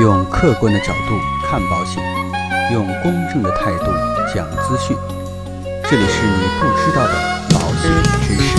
用客观的角度看保险，用公正的态度讲资讯。这里是你不知道的保险知识。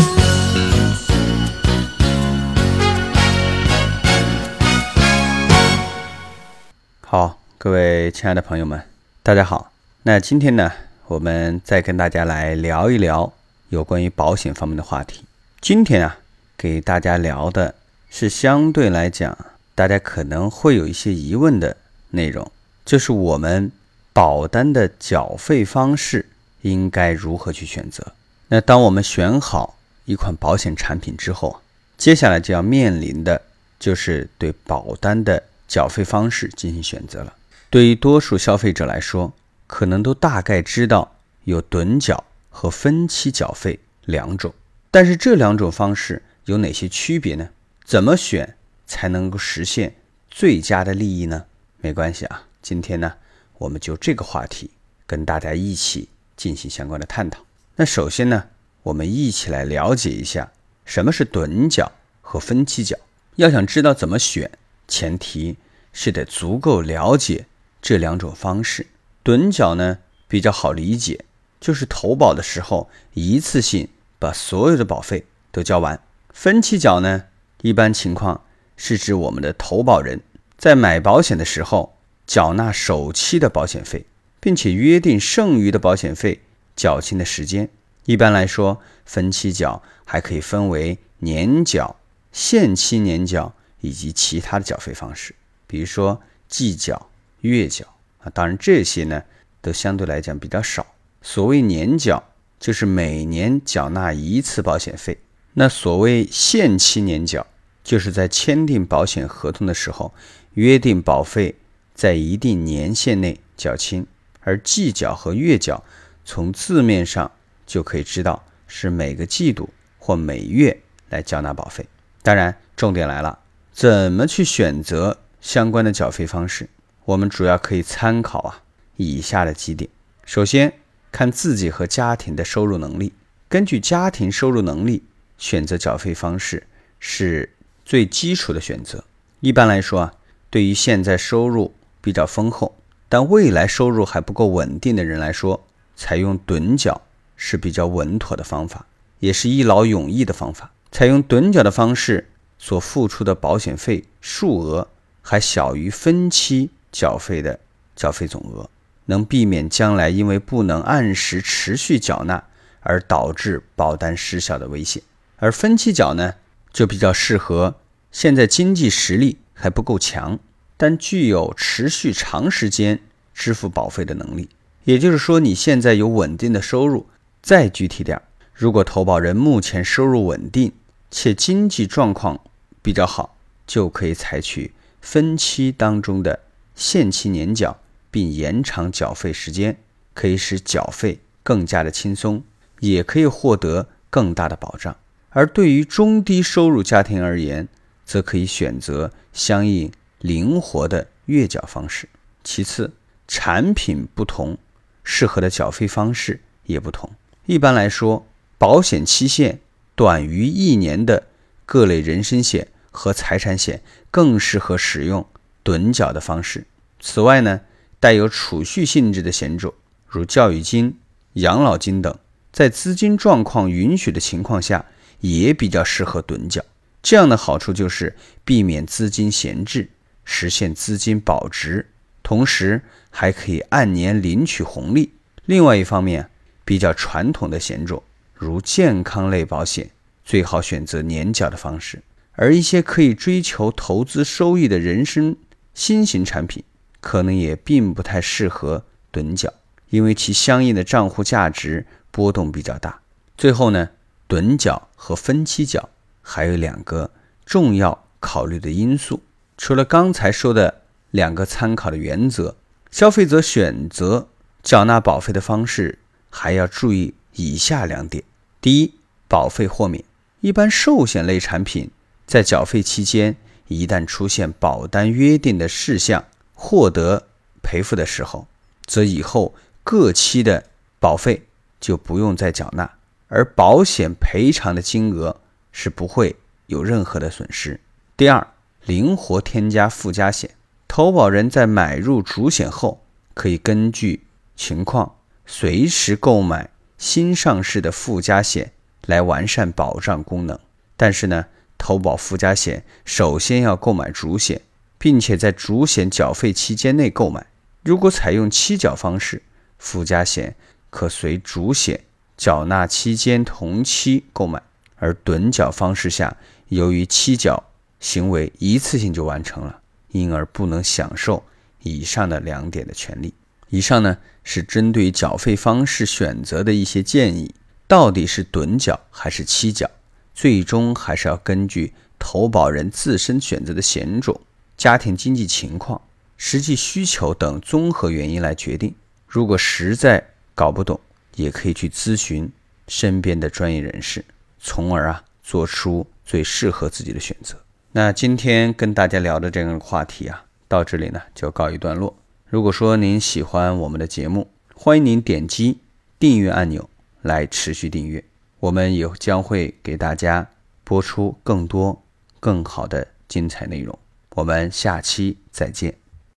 好，各位亲爱的朋友们，大家好。那今天呢，我们再跟大家来聊一聊有关于保险方面的话题。今天啊，给大家聊的是相对来讲，大家可能会有一些疑问的内容，就是我们保单的缴费方式应该如何去选择。那当我们选好一款保险产品之后，接下来就要面临的就是对保单的缴费方式进行选择了。对于多数消费者来说，可能都大概知道有趸缴和分期缴费两种，但是这两种方式有哪些区别呢？怎么选才能够实现最佳的利益呢？没关系啊，今天呢，我们就这个话题跟大家一起进行相关的探讨。那首先呢，我们一起来了解一下什么是趸缴和分期缴。要想知道怎么选，前提是得足够了解这两种方式。趸缴呢比较好理解，就是投保的时候一次性把所有的保费都交完。分期缴呢，一般情况是指我们的投保人在买保险的时候缴纳首期的保险费，并且约定剩余的保险费缴清的时间。一般来说，分期缴还可以分为年缴、限期年缴以及其他的缴费方式，比如说季缴、月缴。啊，当然这些呢都相对来讲比较少。所谓年缴，就是每年缴纳一次保险费；那所谓限期年缴，就是在签订保险合同的时候约定保费在一定年限内缴清。而季缴和月缴，从字面上就可以知道是每个季度或每月来缴纳保费。当然，重点来了，怎么去选择相关的缴费方式？我们主要可以参考啊以下的几点。首先看自己和家庭的收入能力，根据家庭收入能力选择缴费方式是最基础的选择。一般来说啊，对于现在收入比较丰厚，但未来收入还不够稳定的人来说，采用趸缴是比较稳妥的方法，也是一劳永逸的方法。采用趸缴的方式所付出的保险费数额还小于分期。缴费的缴费总额能避免将来因为不能按时持续缴纳而导致保单失效的危险，而分期缴呢，就比较适合现在经济实力还不够强，但具有持续长时间支付保费的能力。也就是说，你现在有稳定的收入。再具体点，如果投保人目前收入稳定且经济状况比较好，就可以采取分期当中的。限期年缴，并延长缴费时间，可以使缴费更加的轻松，也可以获得更大的保障。而对于中低收入家庭而言，则可以选择相应灵活的月缴方式。其次，产品不同，适合的缴费方式也不同。一般来说，保险期限短于一年的各类人身险和财产险更适合使用。趸缴的方式。此外呢，带有储蓄性质的险种，如教育金、养老金等，在资金状况允许的情况下，也比较适合趸缴。这样的好处就是避免资金闲置，实现资金保值，同时还可以按年领取红利。另外一方面，比较传统的险种，如健康类保险，最好选择年缴的方式。而一些可以追求投资收益的人身新型产品可能也并不太适合趸缴，因为其相应的账户价值波动比较大。最后呢，趸缴和分期缴还有两个重要考虑的因素。除了刚才说的两个参考的原则，消费者选择缴纳保费的方式还要注意以下两点：第一，保费豁免。一般寿险类产品在缴费期间。一旦出现保单约定的事项获得赔付的时候，则以后各期的保费就不用再缴纳，而保险赔偿的金额是不会有任何的损失。第二，灵活添加附加险，投保人在买入主险后，可以根据情况随时购买新上市的附加险来完善保障功能。但是呢，投保附加险首先要购买主险，并且在主险缴费期间内购买。如果采用期缴方式，附加险可随主险缴纳期间同期购买；而趸缴方式下，由于期缴行为一次性就完成了，因而不能享受以上的两点的权利。以上呢是针对缴费方式选择的一些建议，到底是趸缴还是期缴？最终还是要根据投保人自身选择的险种、家庭经济情况、实际需求等综合原因来决定。如果实在搞不懂，也可以去咨询身边的专业人士，从而啊做出最适合自己的选择。那今天跟大家聊的这个话题啊，到这里呢就告一段落。如果说您喜欢我们的节目，欢迎您点击订阅按钮来持续订阅。我们也将会给大家播出更多、更好的精彩内容。我们下期再见。